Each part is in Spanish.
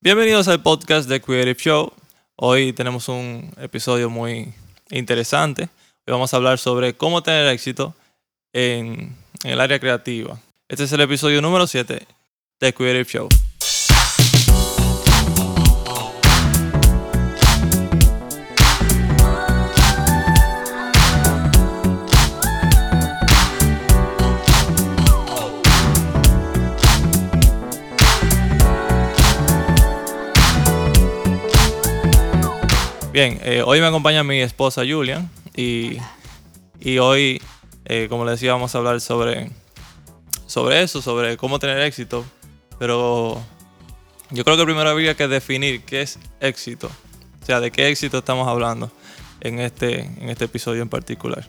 Bienvenidos al podcast de Creative Show. Hoy tenemos un episodio muy interesante. Hoy vamos a hablar sobre cómo tener éxito en, el área creativa. Este es el episodio número 7 de Creative Show. Bien, eh, hoy me acompaña mi esposa Julian y, y hoy, eh, como le decía, vamos a hablar sobre, sobre eso, sobre cómo tener éxito. Pero yo creo que primero habría que definir qué es éxito. O sea, de qué éxito estamos hablando en este, en este episodio en particular.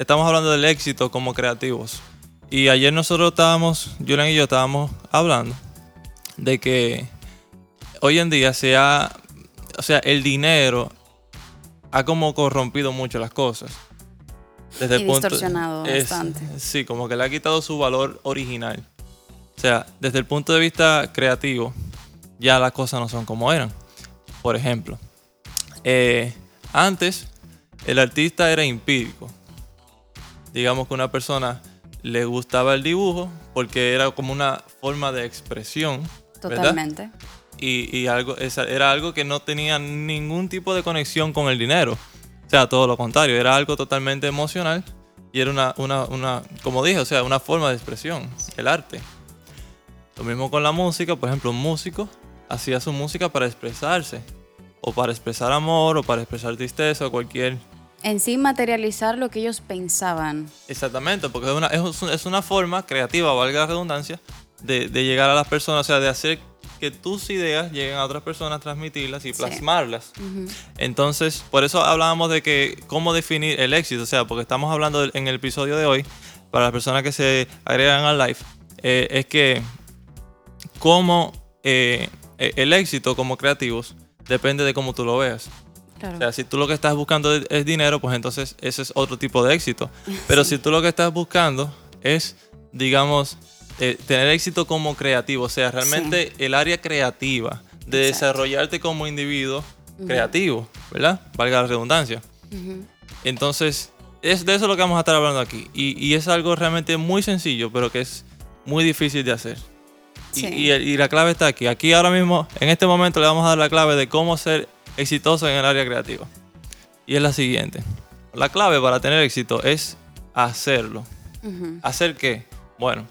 Estamos hablando del éxito como creativos. Y ayer nosotros estábamos, Julian y yo estábamos hablando de que hoy en día se ha, o sea, el dinero ha como corrompido mucho las cosas. Desde y distorsionado bastante. Sí, como que le ha quitado su valor original. O sea, desde el punto de vista creativo, ya las cosas no son como eran. Por ejemplo, eh, antes el artista era empírico. Digamos que una persona le gustaba el dibujo porque era como una forma de expresión. Totalmente y, algo, era algo que no tenía ningún tipo de conexión con el dinero. O sea, todo lo contrario, era algo totalmente emocional y era una, una, una, como dije, o sea, una forma de expresión, el arte. Lo mismo con la música, por ejemplo, un músico hacía su música para expresarse, o para expresar amor, o para expresar tristeza, o cualquier... En sí, materializar lo que ellos pensaban. Exactamente, porque es una, es una forma creativa, valga la redundancia, de, de llegar a las personas, o sea, de hacer que tus ideas lleguen a otras personas, transmitirlas y plasmarlas. Entonces, por eso hablábamos de que cómo definir el éxito, o sea, porque estamos hablando en el episodio de hoy, para las personas que se agregan al live, eh, es que cómo eh, e, el éxito como creativos depende de cómo tú lo veas. O sea, si tú lo que estás buscando es dinero, pues entonces ese es otro tipo de éxito. Pero si tú lo que estás buscando es, digamos, eh, tener éxito como creativo, o sea, realmente el área creativa de desarrollarte como individuo creativo, ¿verdad? Valga la redundancia. Entonces, es de eso lo que vamos a estar hablando aquí. Y, es algo realmente muy sencillo, pero que es muy difícil de hacer. Y, la clave está aquí. Aquí ahora mismo, en este momento, le vamos a dar la clave de cómo ser exitoso en el área creativa. Y es la siguiente. La clave para tener éxito es hacerlo. ¿Hacer qué? Bueno,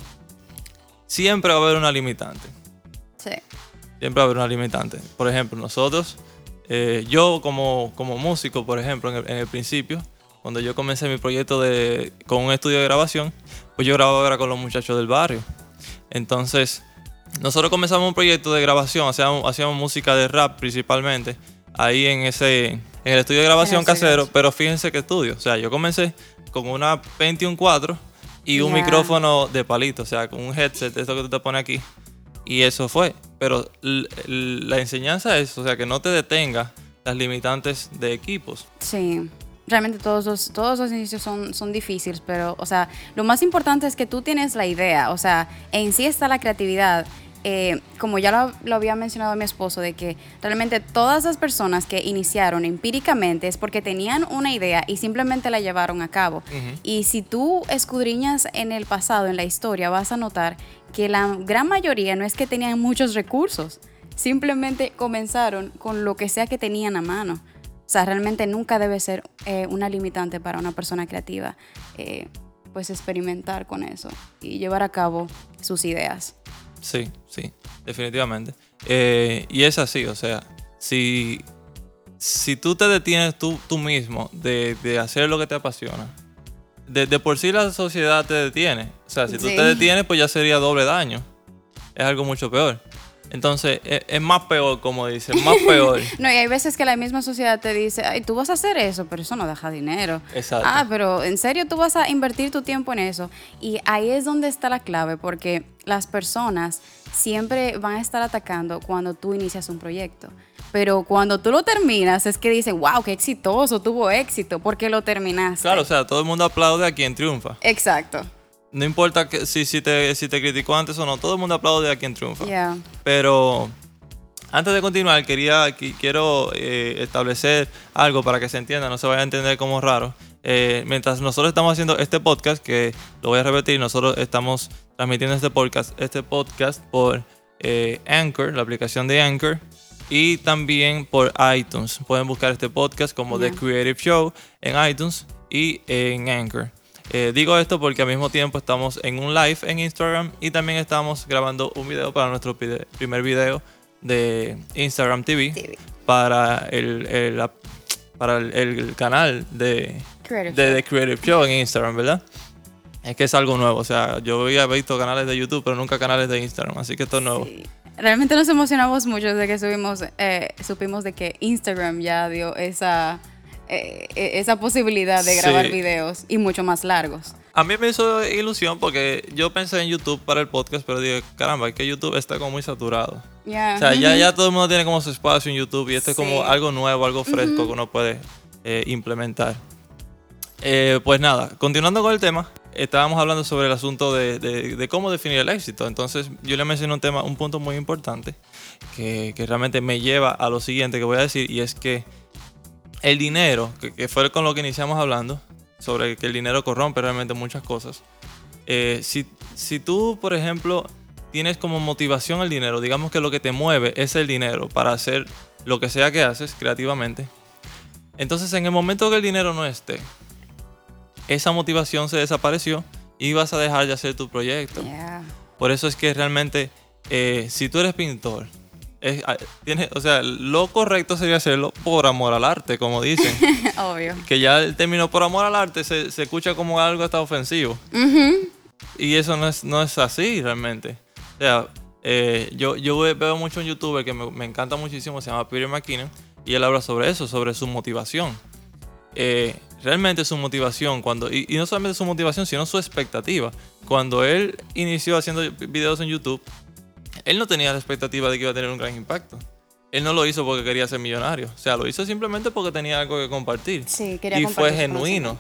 siempre va a haber una limitante. Sí. Siempre va a haber una limitante. Por ejemplo, nosotros, eh, yo como, como músico, por ejemplo, en el, principio, cuando yo comencé mi proyecto de, con un estudio de grabación, pues yo grababa con los muchachos del barrio. Entonces, nosotros comenzamos un proyecto de grabación, hacíamos, hacíamos música de rap principalmente, ahí en ese en el estudio de grabación casero, pero fíjense qué estudio. O sea, yo comencé con una Pentium 4 y un micrófono de palito, o sea, con un headset, esto que tú te pones aquí. Y eso fue. Pero la enseñanza es, o sea, que no te detenga las limitantes de equipos. Sí. Realmente todos los, todos los inicios son, son difíciles, pero, o sea, lo más importante es que tú tienes la idea, o sea, en sí está la creatividad eh, como ya lo, había mencionado mi esposo, de que realmente todas las personas que iniciaron empíricamente es porque tenían una idea y simplemente la llevaron a cabo. Y si tú escudriñas en el pasado, en la historia, vas a notar que la gran mayoría no es que tenían muchos recursos, simplemente comenzaron con lo que sea que tenían a mano. O sea, realmente nunca debe ser eh, una limitante para una persona creativa, eh, pues experimentar con eso y llevar a cabo sus ideas. Sí, sí, definitivamente. Eh, y es así, o sea, si, si tú te detienes tú, tú mismo de, hacer lo que te apasiona, de, por sí la sociedad te detiene. O sea, si tú te detienes, pues ya sería doble daño. Es algo mucho peor. Entonces, e, es, más peor, como dicen, más peor. no, y hay veces que la misma sociedad te dice, ay, tú vas a hacer eso, pero eso no deja dinero. Exacto. Ah, pero en serio tú vas a invertir tu tiempo en eso. Y ahí es donde está la clave, porque las personas siempre van a estar atacando cuando tú inicias un proyecto. Pero cuando tú lo terminas, es que dicen, wow, qué exitoso, tuvo éxito, porque lo terminaste. Claro, o sea, todo el mundo aplaude a quien triunfa. Exacto. No importa que, si, si, te, si te criticó antes o no, todo el mundo aplaude a quien triunfa. Pero Antes de continuar, quería, quiero eh, establecer algo para que se entienda, no se vaya a entender como raro. Eh, mientras nosotros estamos haciendo este podcast, que lo voy a repetir, nosotros estamos transmitiendo este podcast, este podcast por eh, Anchor, la aplicación de Anchor, y también por iTunes. Pueden buscar este podcast como The Creative Show en iTunes y en Anchor. Digo esto porque al mismo tiempo estamos en un live en Instagram y también estamos grabando un video para nuestro primer video de Instagram TV, para el, para el, canal de, de The Creative Show en Instagram, ¿verdad? Es que es algo nuevo, o sea, yo había visto canales de YouTube, pero nunca canales de Instagram, así que esto es nuevo. Realmente nos emocionamos mucho de que subimos, eh, supimos de que Instagram ya dio esa, eh, e, esa posibilidad de grabar videos y mucho más largos. A mí me hizo ilusión porque yo pensé en YouTube para el podcast, pero dije, caramba, es que YouTube está como muy saturado. O sea, ya, ya todo el mundo tiene como su espacio en YouTube y esto es como algo nuevo, algo fresco que uno puede eh, implementar. Eh, pues nada, continuando con el tema, estábamos hablando sobre el asunto de, cómo definir el éxito. Entonces, yo le mencioné un tema, un punto muy importante que, realmente me lleva a lo siguiente que voy a decir, y es que el dinero, que, que fue con lo que iniciamos hablando, sobre que el dinero corrompe realmente muchas cosas. Eh, si, si tú, por ejemplo, tienes como motivación el dinero, digamos que lo que te mueve es el dinero para hacer lo que sea que haces creativamente, entonces en el momento que el dinero no esté, esa motivación se desapareció y vas a dejar de hacer tu proyecto. Por eso es que realmente, eh, si tú eres pintor, Ah, tiene, o sea, lo correcto sería hacerlo por amor al arte, como dicen. Obvio. Que ya el término por amor al arte se, escucha como algo hasta ofensivo. Y eso no es, no es así realmente. O sea, eh, yo, yo veo mucho un youtuber que me, encanta muchísimo, se llama Peter McKinnon, y él habla sobre eso, sobre su motivación. Eh, realmente su motivación, cuando, y, y, no solamente su motivación, sino su expectativa. Cuando él inició haciendo videos en YouTube, él no tenía la expectativa de que iba a tener un gran impacto. Él no lo hizo porque quería ser millonario. O sea, lo hizo simplemente porque tenía algo que compartir. Sí, quería y fue genuino.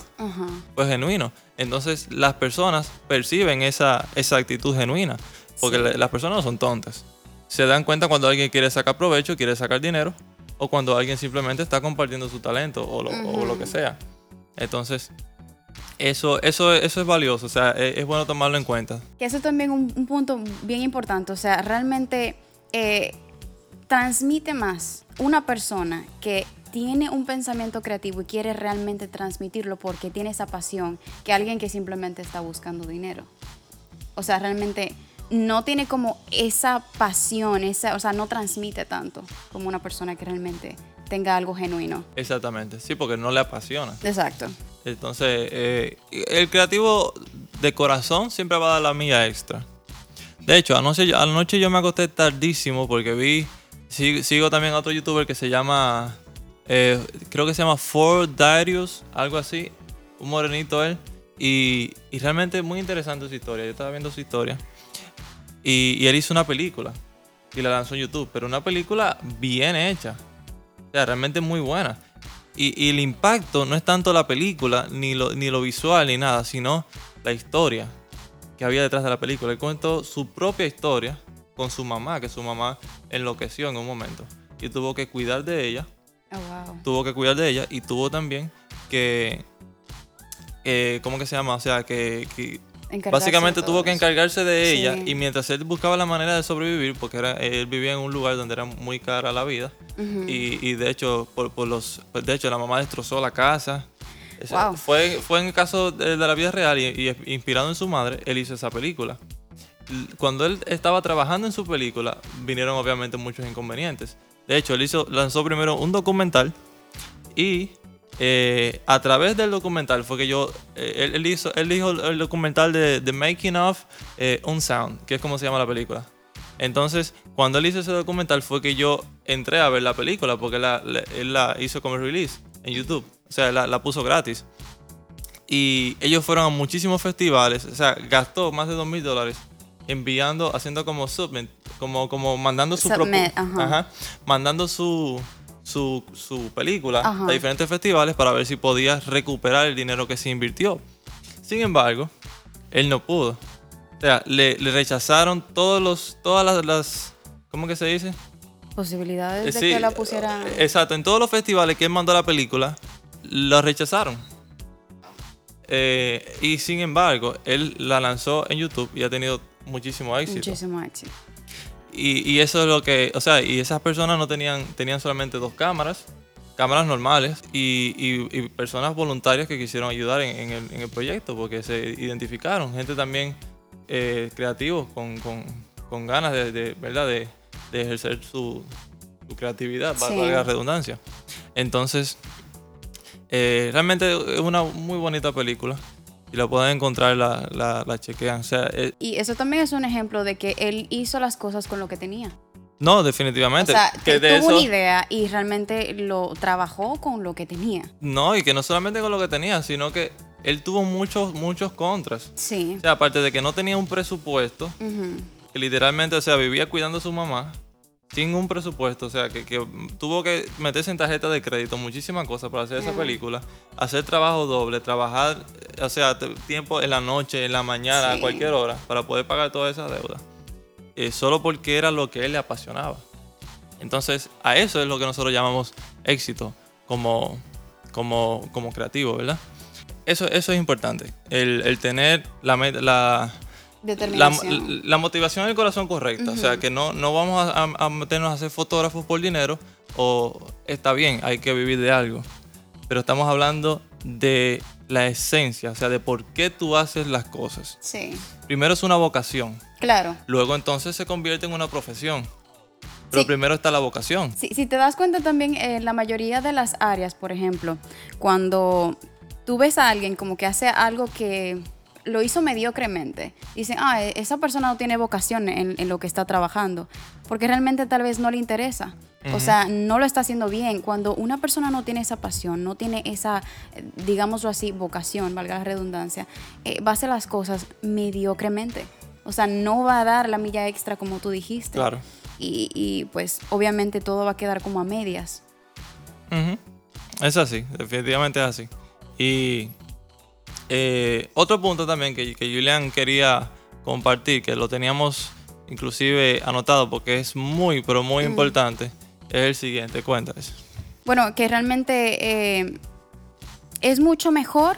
Fue genuino. Entonces, las personas perciben esa, esa actitud genuina. Porque las personas no son tontas. Se dan cuenta cuando alguien quiere sacar provecho, quiere sacar dinero, o cuando alguien simplemente está compartiendo su talento o lo, o lo que sea. Entonces, eso, eso, eso es valioso, o sea, es, bueno tomarlo en cuenta. Que eso es también un, un punto bien importante, o sea, realmente eh, transmite más una persona que tiene un pensamiento creativo y quiere realmente transmitirlo porque tiene esa pasión que alguien que simplemente está buscando dinero. O sea, realmente no tiene como esa pasión, esa, o sea, no transmite tanto como una persona que realmente tenga algo genuino. Exactamente, sí, porque no le apasiona. Exacto. Entonces, eh, el creativo de corazón siempre va a dar la mía extra. De hecho, anoche, anoche yo me acosté tardísimo porque vi, sigo, también a otro youtuber que se llama, eh, creo que se llama Ford Darius, algo así, un morenito él. Y, y realmente muy interesante su historia. Yo estaba viendo su historia. Y, y él hizo una película y la lanzó en YouTube, pero una película bien hecha. O sea, realmente muy buena. Y, el impacto no es tanto la película, ni lo, ni lo visual, ni nada, sino la historia que había detrás de la película. Él contó su propia historia con su mamá, que su mamá enloqueció en un momento. Y tuvo que cuidar de ella. Oh, tuvo que cuidar de ella y tuvo también que... ¿Cómo que se llama? O sea, que Básicamente tuvo que encargarse de ella y mientras él buscaba la manera de sobrevivir, porque era, él vivía en un lugar donde era muy cara la vida y, de hecho por, los, pues, de hecho la mamá destrozó la casa. Fue, fue en el caso de, la vida real y, inspirado en su madre, él hizo esa película. Cuando él estaba trabajando en su película, vinieron obviamente muchos inconvenientes. De hecho, él hizo, lanzó primero un documental y eh, a través del documental fue que yo, eh, él, hizo, él dijo el documental de The Making of eh, Unsound, que es como se llama la película. Entonces, cuando él hizo ese documental fue que yo entré a ver la película, porque él la hizo como release en YouTube, o sea, la, la puso gratis. Y ellos fueron a muchísimos festivales, o sea, gastó más de 2 mil dólares enviando, haciendo como submit, como, como mandando su propio, mandando su, su, su película a diferentes festivales para ver si podía recuperar el dinero que se invirtió. Sin embargo, él no pudo. O sea, le, rechazaron todos los, todas las, ¿cómo que se dice? Posibilidades de que la pusiera. Exacto, en todos los festivales que él mandó la película, lo rechazaron. Eh, y sin embargo, él la lanzó en YouTube y ha tenido muchísimo éxito. Muchísimo éxito. Y, y, eso es lo que, o sea, y esas personas no tenían, tenían solamente dos cámaras, cámaras normales y, y, personas voluntarias que quisieron ayudar en, el, en, el, proyecto porque se identificaron, gente también eh, creativos con, con, con, ganas de, de ¿verdad? De, de, ejercer su, su creatividad, para la redundancia. Entonces, eh, realmente es una muy bonita película y la pueden encontrar, la, la, la chequean. O sea, eh, y eso también es un ejemplo de que él hizo las cosas con lo que tenía. No, definitivamente. O sea, que tuvo una idea y realmente lo trabajó con lo que tenía. No, y que no solamente con lo que tenía, sino que él tuvo muchos, muchos contras. Sí. O sea, aparte de que no tenía un presupuesto, que literalmente, o sea, vivía cuidando a su mamá sin un presupuesto, o sea, que, tuvo que meterse en tarjeta de crédito, muchísimas cosas para hacer esa película, hacer trabajo doble, trabajar, o sea, tiempo en la noche, en la mañana, a cualquier hora, para poder pagar toda esa deuda. Eh, solo porque era lo que él le apasionaba. Entonces, a eso es lo que nosotros llamamos éxito como, como, como creativo, ¿verdad? Eso, eso es importante, el, el tener la, la la, motivación del corazón correcta. O sea, que no, no vamos a, meternos a ser fotógrafos por dinero o está bien, hay que vivir de algo. Pero estamos hablando de la esencia, o sea, de por qué tú haces las cosas. Sí. Primero es una vocación. Claro. Luego entonces se convierte en una profesión. Pero primero está la vocación. Sí, si te das cuenta también, en la mayoría de las áreas, por ejemplo, cuando tú ves a alguien como que hace algo que lo hizo mediocremente. Dicen, ah, e-, esa persona no tiene vocación en, lo que está trabajando, porque realmente tal vez no le interesa. O sea, no lo está haciendo bien. Cuando una persona no tiene esa pasión, no tiene esa, digámoslo así, vocación, valga la redundancia, eh, va a hacer las cosas mediocremente. O sea, no va a dar la milla extra como tú dijiste. Claro. Y, pues obviamente todo va a quedar como a medias. Es así, definitivamente es así. Y eh, otro punto también que, Julián quería compartir, que lo teníamos inclusive anotado porque es muy, pero muy importante, es el siguiente. Cuéntales. Bueno, que realmente eh, es mucho mejor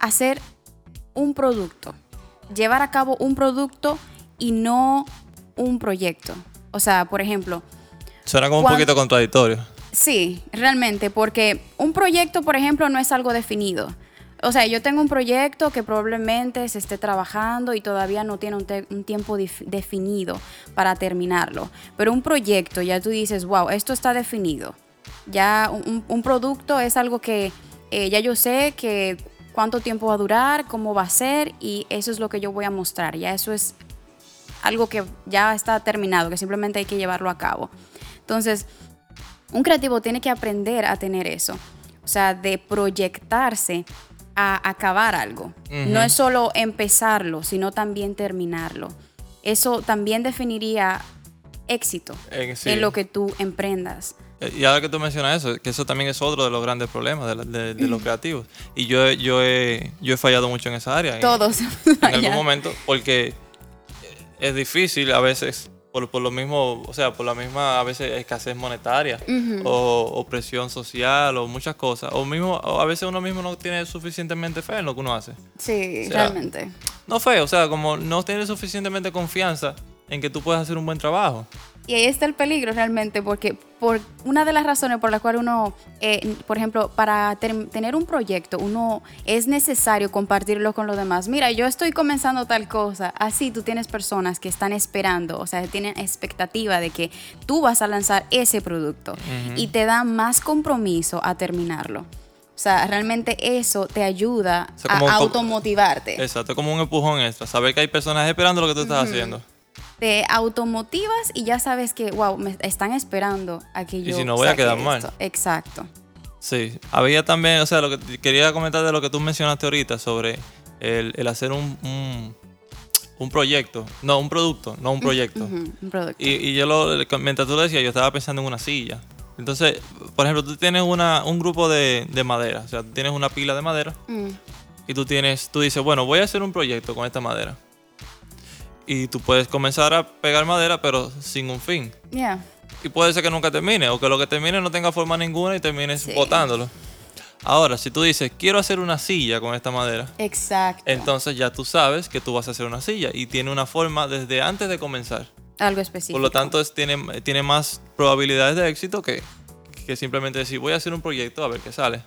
hacer un producto, llevar a cabo un producto y no un proyecto. O sea, por ejemplo... Suena como un poquito contradictorio. Sí, realmente, porque un proyecto, por ejemplo, no es algo definido. O sea, yo tengo un proyecto que probablemente se esté trabajando y todavía no tiene un, tiempo definido para terminarlo. Pero un proyecto, ya tú dices, wow, esto está definido. Ya un, producto es algo que eh, ya yo sé que cuánto tiempo va a durar, cómo va a ser y eso es lo que yo voy a mostrar. Ya eso es algo que ya está terminado, que simplemente hay que llevarlo a cabo. Entonces, un creativo tiene que aprender a tener eso. O sea, de proyectarse a acabar algo. No es solo empezarlo, sino también terminarlo. Eso también definiría éxito en lo que tú emprendas. Eh, y ahora que tú mencionas eso, que eso también es otro de los grandes problemas de, los creativos. Y yo, yo, he, yo he fallado mucho en esa área. Todos. en algún momento, porque es difícil a veces por, por, lo mismo, o sea, por la misma a veces escasez monetaria o, presión social o muchas cosas. O mismo, a veces uno mismo no tiene suficientemente fe en lo que uno hace. Sí, realmente. No fe, o sea, como no tiene suficientemente confianza en que tú puedes hacer un buen trabajo. Y ahí está el peligro realmente, porque por una de las razones por las cuales uno, eh, por ejemplo, para tener un proyecto, uno es necesario compartirlo con los demás. Mira, yo estoy comenzando tal cosa. Así tú tienes personas que están esperando, o sea, tienen expectativa de que tú vas a lanzar ese producto y te da más compromiso a terminarlo. O sea, realmente eso te ayuda a automotivarte. Exacto, como un empujón extra. Saber que hay personas esperando lo que tú estás haciendo te automotivas y ya sabes que, wow, me están esperando a que yo. Y si no voy a quedar mal. Exacto. Sí, había también, o sea, lo que quería comentar de lo que tú mencionaste ahorita sobre el, hacer un, un, proyecto, no, un producto, no un proyecto. un producto. Y, yo, lo, mientras tú lo decías, yo estaba pensando en una silla. Entonces, por ejemplo, tú tienes una, un grupo de, madera, o sea, tú tienes una pila de madera mm. y tú tienes, tú dices, bueno, voy a hacer un proyecto con esta madera y tú puedes comenzar a pegar madera, pero sin un fin. y puede ser que nunca termine, o que lo que termine no tenga forma ninguna y termines Sí. botándolo. Ahora, si tú dices, quiero hacer una silla con esta madera, Exacto. entonces ya tú sabes que tú vas a hacer una silla y tiene una forma desde antes de comenzar. Algo específico. Por lo tanto, es- tiene, tiene más probabilidades de éxito que, que simplemente decir, voy a hacer un proyecto a ver qué sale.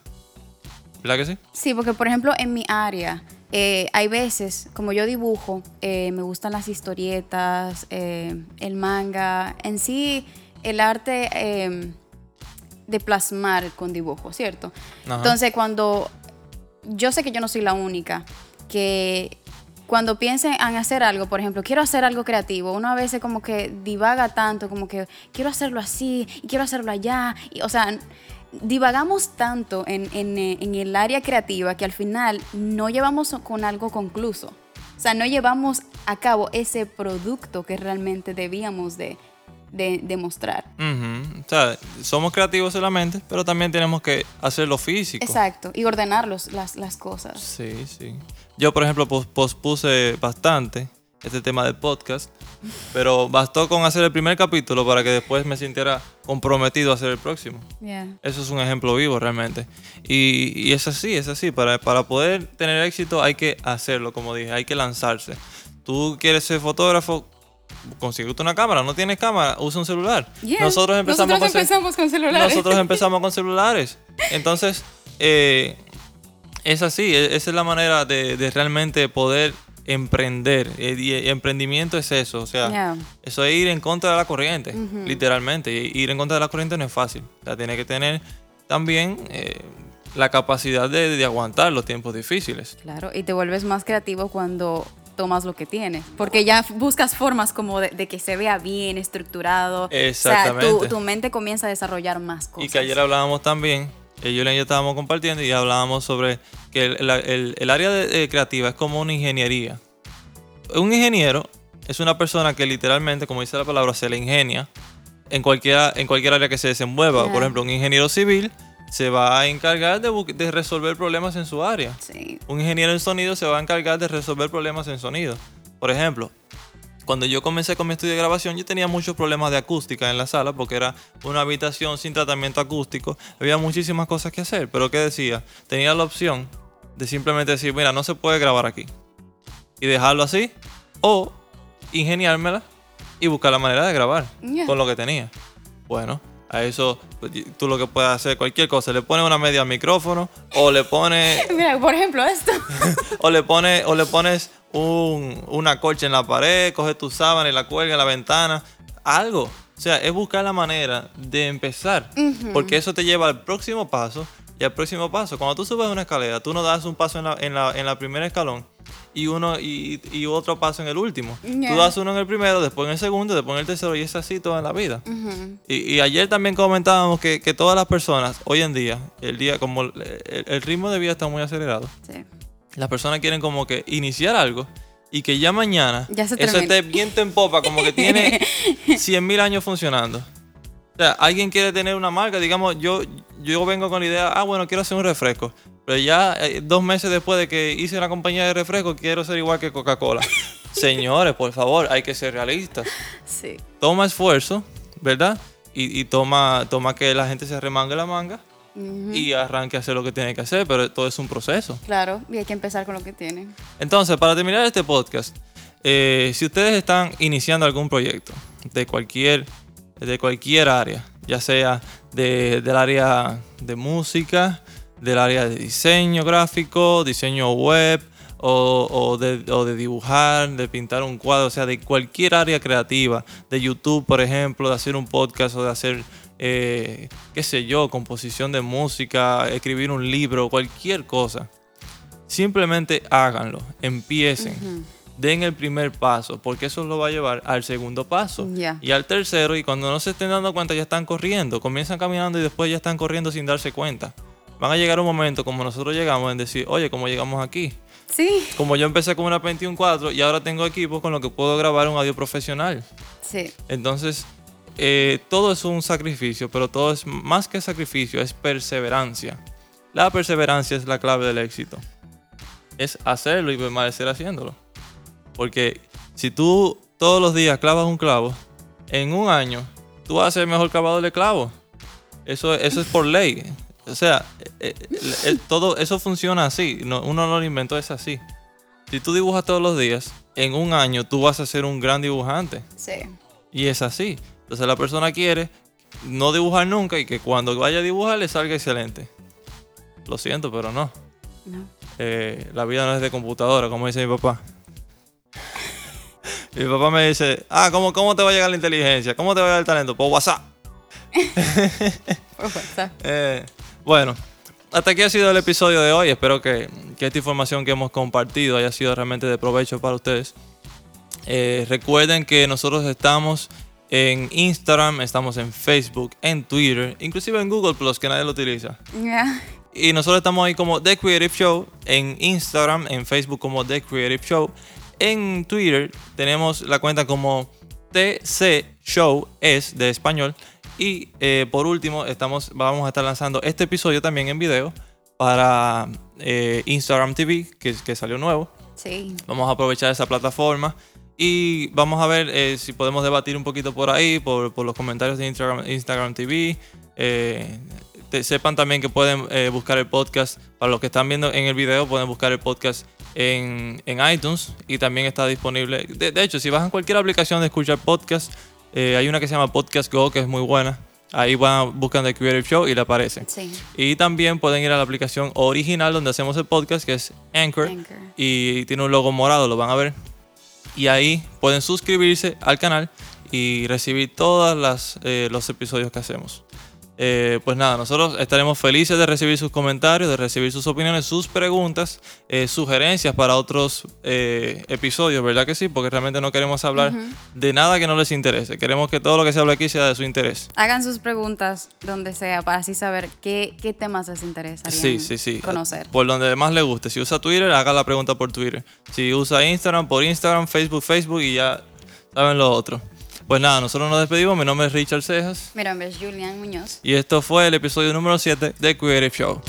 ¿Verdad que sí? Sí, porque por ejemplo en mi área eh, hay veces, como yo dibujo, eh, me gustan las historietas, eh, el manga, en sí el arte eh, de plasmar con dibujo, ¿cierto? Ajá. Entonces cuando yo sé que yo no soy la única que cuando piensen en hacer algo, por ejemplo, quiero hacer algo creativo, uno a veces como que divaga tanto, como que quiero hacerlo así y quiero hacerlo allá, y, o sea, divagamos tanto en, en, eh, en el área creativa que al final no llevamos con algo concluso. O sea, no llevamos a cabo ese producto que realmente debíamos de, de, de mostrar. Ujú. O sea, somos creativos solamente, pero también tenemos que hacerlo físico. Exacto, y ordenar los- las, las cosas. Sí, sí. Yo, por ejemplo, pos- pospuse bastante este tema del podcast, pero bastó con hacer el primer capítulo para que después me sintiera comprometido a hacer el próximo. Yeah. Eso es un ejemplo vivo realmente. Y, y es así, es así. Para, para poder tener éxito hay que hacerlo, como dije, hay que lanzarse. Tú quieres ser fotógrafo, consíguete una cámara. No tienes cámara, usa un celular. Yeah. Nosotros empezamos, Nosotros con, cel- empezamos con celulares. nosotros empezamos con celulares. Entonces, eh, es así, e- esa es la manera de, de realmente poder emprender. Eh, Y, y emprendimiento es eso, o sea, Yeah. eso es ir en contra de la corriente, literalmente. Y ir en contra de la corriente no es fácil. O sea, tiene que tener también eh, la capacidad de, de aguantar los tiempos difíciles. Claro, y te vuelves más creativo cuando tomas lo que tienes, porque ya buscas formas como de, de que se vea bien estructurado. O sea, Exactamente. tu, tu mente comienza a desarrollar más cosas. Y que ayer hablábamos también, eh, Julián y yo estábamos compartiendo y hablábamos sobre que el, el- el área de- eh, creativa es como una ingeniería. Un ingeniero es una persona que literalmente, como dice la palabra, se le ingenia en cualquier, en cualquier área que se desenvuelva. Por ejemplo, un ingeniero civil se va a encargar de, de resolver problemas en su área. Sí. Un ingeniero en sonido se va a encargar de resolver problemas en sonido. Por ejemplo, cuando yo comencé con mi estudio de grabación, yo tenía muchos problemas de acústica en la sala porque era una habitación sin tratamiento acústico. Había muchísimas cosas que hacer, pero ¿qué decía? Tenía la opción de simplemente decir, mira, no se puede grabar aquí. Y dejarlo así. O ingeniármela y buscar la manera de grabar Ya. con lo que tenía. Bueno, a eso pues, tú lo que puedes hacer, cualquier cosa, le pones una media al micrófono o le pones Mira, por ejemplo, esto. o le pones, o le pones un- una colcha en la pared, coges tu sábana y la cuelga en la ventana. Algo. O sea, es buscar la manera de empezar. Porque eso te lleva al próximo paso. Y al próximo paso, cuando tú subes una escalera, tú no das un paso en la, en la, en la primera escalón y uno y, y otro paso en el último. Tú das uno en el primero, después en el segundo, después en el tercero y es así toda la vida. Y, y ayer también comentábamos que, que todas las personas, hoy en día, el día, como el, ritmo de vida está muy acelerado, Sí. las personas quieren como que iniciar algo y que ya mañana Ya se eso esté viento en popa, como que tiene 100 mil años funcionando. O sea, alguien quiere tener una marca, digamos, yo, yo vengo con la idea, ah, bueno, quiero hacer un refresco. Pero ya eh, dos meses después de que hice una compañía de refresco, quiero ser igual que Coca-Cola. Señores, por favor, hay que ser realistas. Sí. Toma esfuerzo, ¿verdad? Y, y toma, toma que la gente se remangue la manga y arranque a hacer lo que tiene que hacer, pero todo es un proceso. Claro, y hay que empezar con lo que tienen. Entonces, para terminar este podcast, eh, si ustedes están iniciando algún proyecto de cualquier, de cualquier área, ya sea de- del área de música, del área de diseño gráfico, diseño web, o, o de, o de dibujar, de pintar un cuadro, o sea, de cualquier área creativa, de YouTube, por ejemplo, de hacer un podcast o de hacer, eh, qué sé yo, composición de música, escribir un libro, cualquier cosa. Simplemente háganlo, empiecen, den el primer paso, porque eso lo va a llevar al segundo paso y al tercero, y cuando no se estén dando cuenta ya están corriendo, comienzan caminando y después ya están corriendo sin darse cuenta. Van a llegar un momento como nosotros llegamos en decir, oye, ¿cómo llegamos aquí? Sí. Como yo empecé con una 21.4 y ahora tengo equipos con los que puedo grabar un audio profesional. Sí. Entonces, eh, todo es un sacrificio, pero todo es más que sacrificio, es perseverancia. La perseverancia es la clave del éxito. Es hacerlo y permanecer haciéndolo. Porque si tú todos los días clavas un clavo, en un año tú vas a ser el mejor clavador de clavos. Eso, eso es por ley. O sea, eh, eh, eh, todo eso funciona así. uno no lo inventó, es así. Si tú dibujas todos los días, en un año tú vas a ser un gran dibujante. Sí. Y es así. Entonces la persona quiere no dibujar nunca y que cuando vaya a dibujar le salga excelente. Lo siento, pero no. No. la vida no es de computadora, como dice mi papá. mi papá me dice, ah, ¿cómo, ¿cómo te va a llegar la inteligencia? ¿Cómo te va a llegar el talento? Por WhatsApp. Por WhatsApp. Eh, bueno, hasta aquí ha sido el episodio de hoy. Espero que, esta información que hemos compartido haya sido realmente de provecho para ustedes. Eh, recuerden que nosotros estamos en Instagram, estamos en Facebook, en Twitter, inclusive en Google Plus, que nadie lo utiliza. Y nosotros estamos ahí como The Creative Show, en Instagram, en Facebook como The Creative Show. En Twitter tenemos la cuenta como TC Show, es de español. Y eh, por último, estamos, vamos a estar lanzando este episodio también en video para eh, Instagram TV, que, que, salió nuevo. Sí. Vamos a aprovechar esa plataforma y vamos a ver eh, si podemos debatir un poquito por ahí, por, por los comentarios de Instagram, Instagram TV. sepan también que pueden buscar el podcast, para los que están viendo en el video, pueden buscar el podcast en, en iTunes y también está disponible. De, de hecho, si bajan cualquier aplicación de escuchar podcast, eh, hay una que se llama Podcast Go, que es muy buena. Ahí van, buscan The Creative Show y le aparece. Sí. Y también pueden ir a la aplicación original donde hacemos el podcast, que es Anchor. Y tiene un logo morado, lo van a ver. Y ahí pueden suscribirse al canal y recibir todos eh, los episodios que hacemos. Eh, pues nada, nosotros estaremos felices de recibir sus comentarios, de recibir sus opiniones, sus preguntas, eh, sugerencias para otros eh, episodios, ¿verdad que sí? Porque realmente no queremos hablar de nada que no les interese. Queremos que todo lo que se hable aquí sea de su interés. Hagan sus preguntas donde sea para así saber qué, qué temas les interesa sí, sí, sí. conocer. Por donde más le guste. Si usa Twitter, haga la pregunta por Twitter. Si usa Instagram, por Instagram, Facebook, Facebook y ya saben lo otro. Pues nada, nosotros nos despedimos. Mi nombre es Richard Cejas. Mi nombre es Julian Muñoz. Y esto fue el episodio número 7 de Creative Show.